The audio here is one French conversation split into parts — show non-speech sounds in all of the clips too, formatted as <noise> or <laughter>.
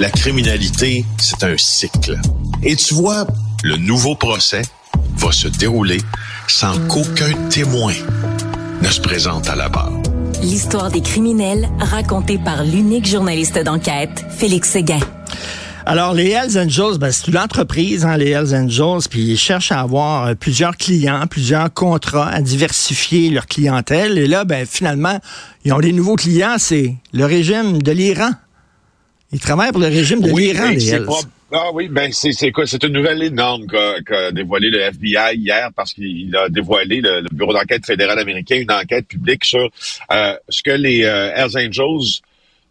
la criminalité, c'est un cycle. Et tu vois, le nouveau procès va se dérouler sans qu'aucun témoin ne se présente à la barre. L'histoire des criminels racontée par l'unique journaliste d'enquête, Félix Séguin. Alors, les Hells Angels, ben, c'est une entreprise, hein, les Hells Angels, puis ils cherchent à avoir euh, plusieurs clients, plusieurs contrats, à diversifier leur clientèle. Et là, ben, finalement, ils ont des nouveaux clients, c'est le régime de l'Iran. Ils travaillent pour le régime de l'Iran, les. Ah oui, ben c'est quoi? C'est une nouvelle énorme qu'a dévoilé le FBI hier parce qu'il a dévoilé le, Bureau d'enquête fédéral américain une enquête publique sur euh, ce que les euh, Hells Angels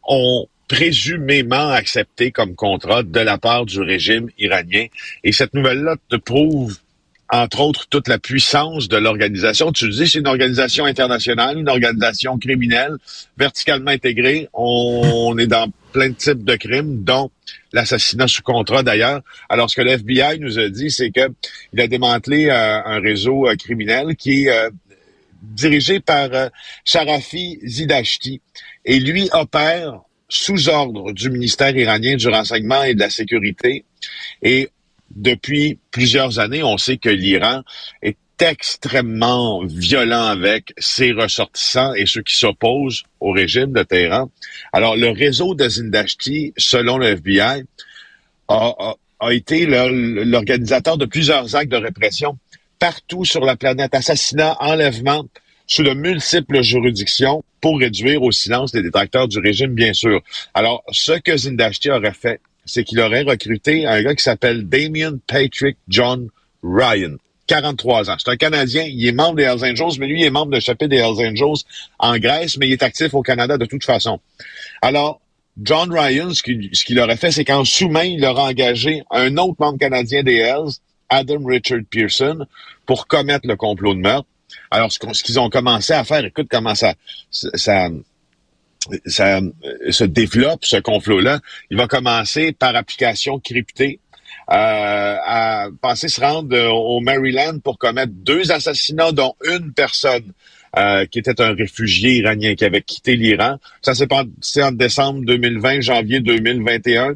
ont présumément accepté comme contrat de la part du régime iranien. Et cette nouvelle-là te prouve entre autres, toute la puissance de l'organisation. Tu dis, c'est une organisation internationale, une organisation criminelle, verticalement intégrée. On, est dans plein de types de crimes, dont l'assassinat sous contrat d'ailleurs. Alors, ce que le FBI nous a dit, c'est que il a démantelé euh, un réseau euh, criminel qui est euh, dirigé par Sharafi Zidashti. Et lui opère sous ordre du ministère iranien du renseignement et de la sécurité. Et depuis plusieurs années, on sait que l'Iran est extrêmement violent avec ses ressortissants et ceux qui s'opposent au régime de Téhéran. Alors, le réseau de Zindashti, selon le FBI, a, a été l'organisateur de plusieurs actes de répression partout sur la planète, assassinats, enlèvements, sous de multiples juridictions pour réduire au silence les détracteurs du régime, bien sûr. Alors, ce que Zindashti aurait fait, c'est qu'il aurait recruté un gars qui s'appelle Damien Patrick John Ryan. 43 ans. C'est un Canadien, il est membre des Hells Angels, mais lui, il est membre de chapitre des Hells Angels en Grèce, mais il est actif au Canada de toute façon. Alors, John Ryan, ce qu'il aurait fait, c'est qu'en sous-main, il aurait engagé un autre membre canadien des Hells, Adam Richard Pearson, pour commettre le complot de meurtre. Alors, ce qu'ils ont commencé à faire, écoute comment ça, ça, ça se développe, ce complot-là. Il va commencer par application cryptée. Euh, à penser se rendre euh, au Maryland pour commettre deux assassinats, dont une personne qui était un réfugié iranien qui avait quitté l'Iran. Ça s'est passé en décembre 2020, janvier 2021.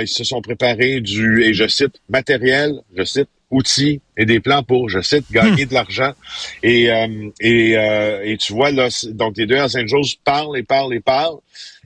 ils se sont préparés du, et je cite, matériel, je cite, outils et des plans pour, je cite, gagner hmm. de l'argent. Et, euh, et, euh, et tu vois, là, donc les deux Hells Angels parlent et parlent et parlent.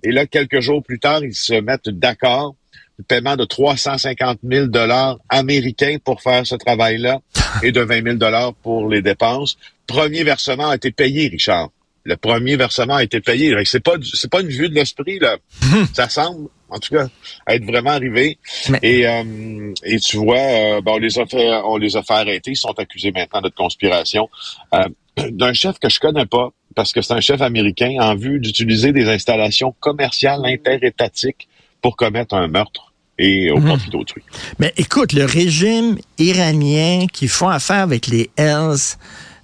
Et là, quelques jours plus tard, ils se mettent d'accord. Le paiement de 350 000 dollars américains pour faire ce travail-là et de 20 000 dollars pour les dépenses. Premier versement a été payé, Richard. Le premier versement a été payé. C'est pas c'est pas une vue de l'esprit là. <laughs> Ça semble en tout cas, être vraiment arrivé. Et, euh, et tu vois, euh, on les a fait, on les a fait arrêter. Ils sont accusés maintenant de conspiration euh, <clears throat> d'un chef que je connais pas, parce que c'est un chef américain en vue d'utiliser des installations commerciales interétatiques pour commettre un meurtre et au mhm. profit d'autrui. Mais écoute, le régime iranien qui font affaire avec les Hells,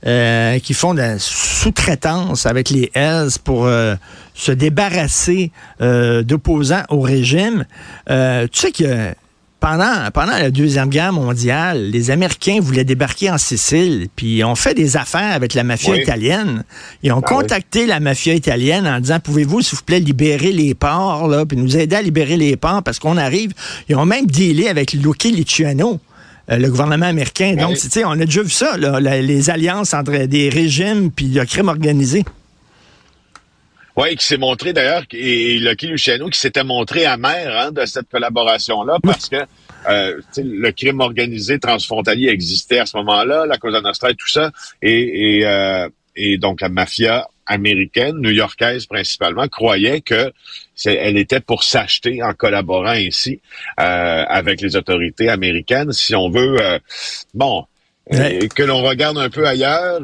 euh, qui font de la sous-traitance avec les Hells pour euh, se débarrasser euh, d'opposants au régime. tu sais que pendant, pendant la Deuxième Guerre mondiale, les Américains voulaient débarquer en Sicile, puis ils ont fait des affaires avec la mafia italienne. Ils ont ben contacté la mafia italienne en disant, pouvez-vous, s'il vous plaît, libérer les ports, là, puis nous aider à libérer les ports parce qu'on arrive. Ils ont même dealé avec Lucky Luciano. Euh, le gouvernement américain. Donc, tu sais, on a déjà vu ça, les alliances entre des régimes puis le crime organisé. Oui, qui s'est montré d'ailleurs, et Lucky Luciano qui s'était montré amer hein, de cette collaboration-là parce que euh, le crime organisé transfrontalier existait à ce moment-là, la Cosa Nostra et tout ça, et, et, euh, et donc la mafia américaine, new-yorkaise principalement, croyait que elle était pour s'acheter en collaborant ainsi euh, avec les autorités américaines. Si on veut, euh, bon, euh, que l'on regarde un peu ailleurs,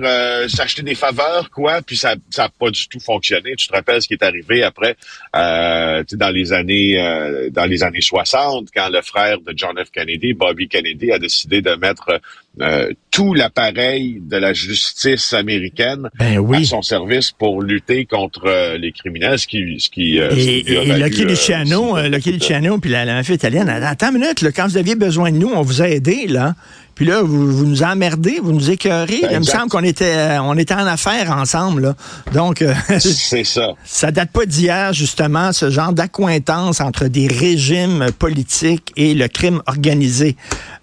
s'acheter des faveurs, quoi, puis ça n'a pas du tout fonctionné. Tu te rappelles ce qui est arrivé après, dans les années dans les années 60, quand le frère de John F. Kennedy, Bobby Kennedy, a décidé de mettre euh, tout l'appareil de la justice américaine ben oui. à son service pour lutter contre euh, les criminels, ce qui... Ce qui euh, et, et, et Lucky Luciano, Lucky <laughs> Luciano, puis la, la mafia italienne, attends une minute, là, quand vous aviez besoin de nous, on vous a aidé, là. Puis là, vous, vous nous emmerdez, vous nous écœurez. Ben, Il me semble qu'on était, on était en affaires ensemble. Là. Donc, <laughs> c'est ça. Ça date pas d'hier, justement, ce genre d'accointance entre des régimes politiques et le crime organisé.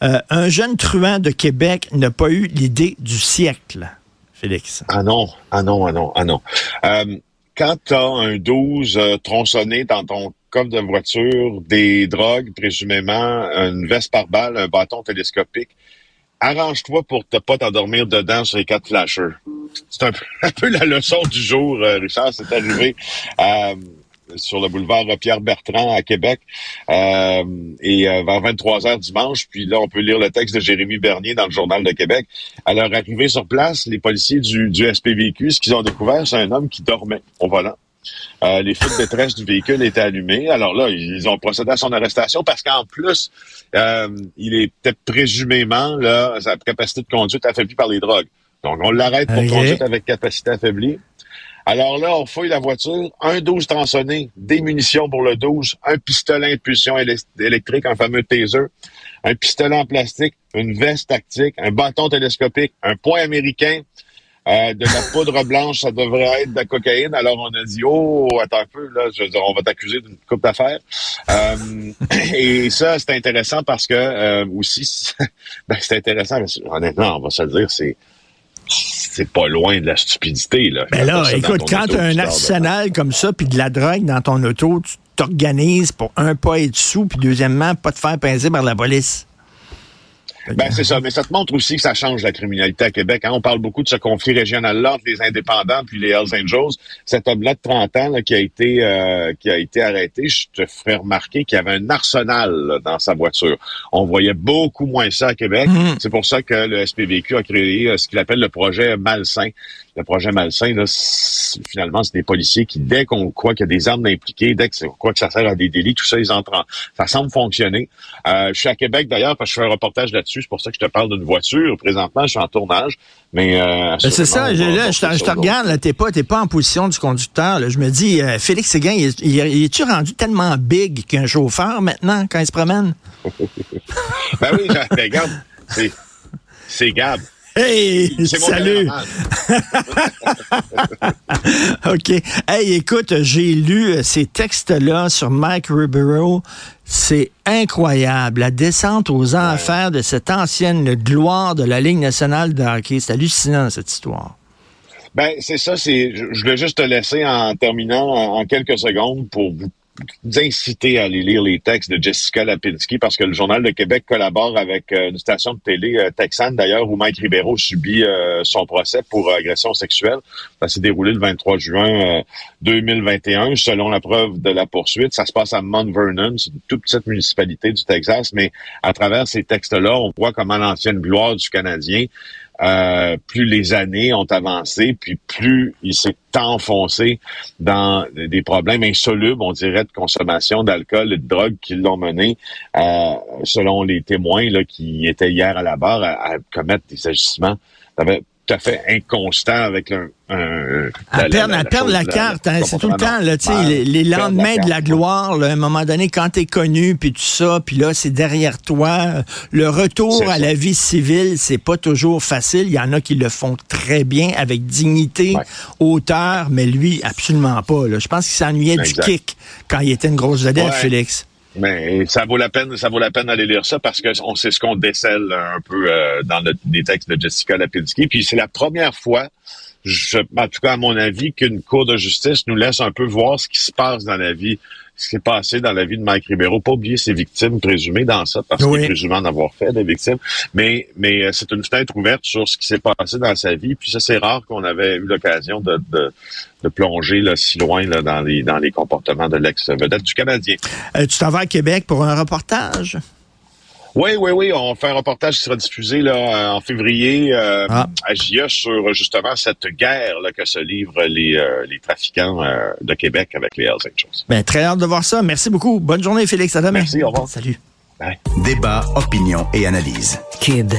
Euh, un jeune truand de Québec n'a pas eu l'idée du siècle, Félix. Ah non, ah non, ah non, ah non. Euh, quand tu as un 12 euh, tronçonné dans ton coffre de voiture, des drogues, présumément, une veste par balle, un bâton télescopique, arrange-toi pour ne pas t'endormir dedans sur les quatre flashers. C'est un, <laughs> un, peu la leçon du jour, Richard. C'est arrivé sur le boulevard Pierre-Bertrand à Québec euh, et euh, vers 23 heures dimanche. Puis là, on peut lire le texte de Jérémy Bernier dans le Journal de Québec. À leur arrivée sur place, les policiers du, du SPVQ, ce qu'ils ont découvert, c'est un homme qui dormait au volant. Euh, les feux de détresse du véhicule étaient allumés. Alors là, ils ont procédé à son arrestation parce qu'en plus, euh, il était présumément, là, sa capacité de conduite affaiblie par les drogues. Donc, on l'arrête pour okay. conduite avec capacité affaiblie. Alors là, on fouille la voiture, un 12 tronçonné, des munitions pour le 12, un pistolet à impulsion électrique, un fameux taser, un pistolet en plastique, une veste tactique, un bâton télescopique, un point américain, euh, de la poudre blanche, ça devrait être de la cocaïne. Alors on a dit oh attends un peu là, je veux dire, on va t'accuser d'une coupe d'affaires. Euh, et ça c'est intéressant parce que euh, aussi <laughs> ben, c'est intéressant. Honnêtement, on va se le dire, c'est c'est pas loin de la stupidité là. Mais là, écoute, quand tu as un arsenal comme ça puis de la drogue dans ton auto, tu t'organises pour un pas être sous puis deuxièmement pas te faire pincer par la police. Ben, c'est ça. Mais ça te montre aussi que ça change la criminalité à Québec. Hein. On parle beaucoup de ce conflit régional-là entre les indépendants puis les Hells Angels. Cet homme-là de 30 ans là, qui a été euh, qui a été arrêté, je te ferai remarquer qu'il y avait un arsenal là, dans sa voiture. On voyait beaucoup moins ça à Québec. Mm. C'est pour ça que le SPVQ a créé euh, ce qu'il appelle le projet Malsain. Le projet Malsain, là, finalement, c'est des policiers qui, dès qu'on croit qu'il y a des armes impliquées, dès qu'on croit que ça sert à des délits, tout ça, ils entrent en... Ça semble fonctionner. Euh, je suis à Québec, d'ailleurs, parce que je fais un reportage là-dessus. C'est pour ça que je te parle d'une voiture. Présentement, je suis en tournage. Mais euh, ben, c'est ça, je, là, je, te regarde, là, t'es pas, t'es pas en position du conducteur. Là. Je me dis, euh, Félix Séguin, il, il, il est-tu rendu tellement big qu'un chauffeur maintenant quand il se promène? <laughs> ben oui, regarde, c'est, c'est Gab. Hey, salut. <laughs> OK. Hey, écoute, j'ai lu ces textes-là sur Mike Ribeiro. C'est incroyable. La descente aux enfers de cette ancienne gloire de la Ligue nationale de hockey. C'est hallucinant, cette histoire. Ben, c'est ça. C'est, je voulais juste te laisser en terminant en, en quelques secondes pour vous d'inciter à aller lire les textes de Jessica Lapinski parce que le Journal de Québec collabore avec euh, une station de télé euh, texane d'ailleurs où Mike Ribeiro subit euh, son procès pour agression sexuelle. Ça s'est déroulé le 23 juin 2021 selon la preuve de la poursuite. Ça se passe à Mount Vernon, c'est une toute petite municipalité du Texas, mais à travers ces textes-là, on voit comment l'ancienne gloire du Canadien euh, plus les années ont avancé, puis plus il s'est enfoncé dans des problèmes insolubles, on dirait, de consommation d'alcool et de drogue qui l'ont mené, euh, selon les témoins là, qui étaient hier à la barre, à, à commettre des agissements tout à fait inconstant avec un, un à perdre, la, la, la carte, hein, c'est tout le temps là, sais, les, les lendemains de la gloire, là, à un moment donné, quand t'es connu, puis tout ça, puis là c'est derrière toi. Le retour à la vie civile, c'est pas toujours facile. Il y en a qui le font très bien avec dignité, ouais. hauteur, mais lui absolument pas. Là. Je pense qu'il s'ennuyait du kick quand il était une grosse vedette, ouais. Félix. Mais ça vaut la peine, ça vaut la peine d'aller lire ça parce que on sait ce qu'on décèle un peu euh, dans le, les textes de Jessica Lapinski. Puis c'est la première fois, je, en tout cas à mon avis, qu'une cour de justice nous laisse un peu voir ce qui se passe dans la vie ce qui s'est passé dans la vie de Mike Ribeiro. Pas oublier ses victimes présumées dans ça, parce oui. qu'il est présumé en avoir fait des victimes. Mais, mais c'est une fenêtre ouverte sur ce qui s'est passé dans sa vie. Puis ça, c'est rare qu'on avait eu l'occasion de, de, de, plonger là, si loin là, dans, les, dans les comportements de l'ex-vedette du Canadien. Euh, tu t'en vas à Québec pour un reportage? Oui, oui, oui. On fait un reportage qui sera diffusé là, en février euh, ah. à GIA sur justement cette guerre là, que se livrent les, euh, les trafiquants euh, de Québec avec les Hells Angels. Ben, très hâte de voir ça. Merci beaucoup. Bonne journée, Félix. À demain. Merci. Au revoir. Salut. Bye. Débat, opinion et analyse. Kid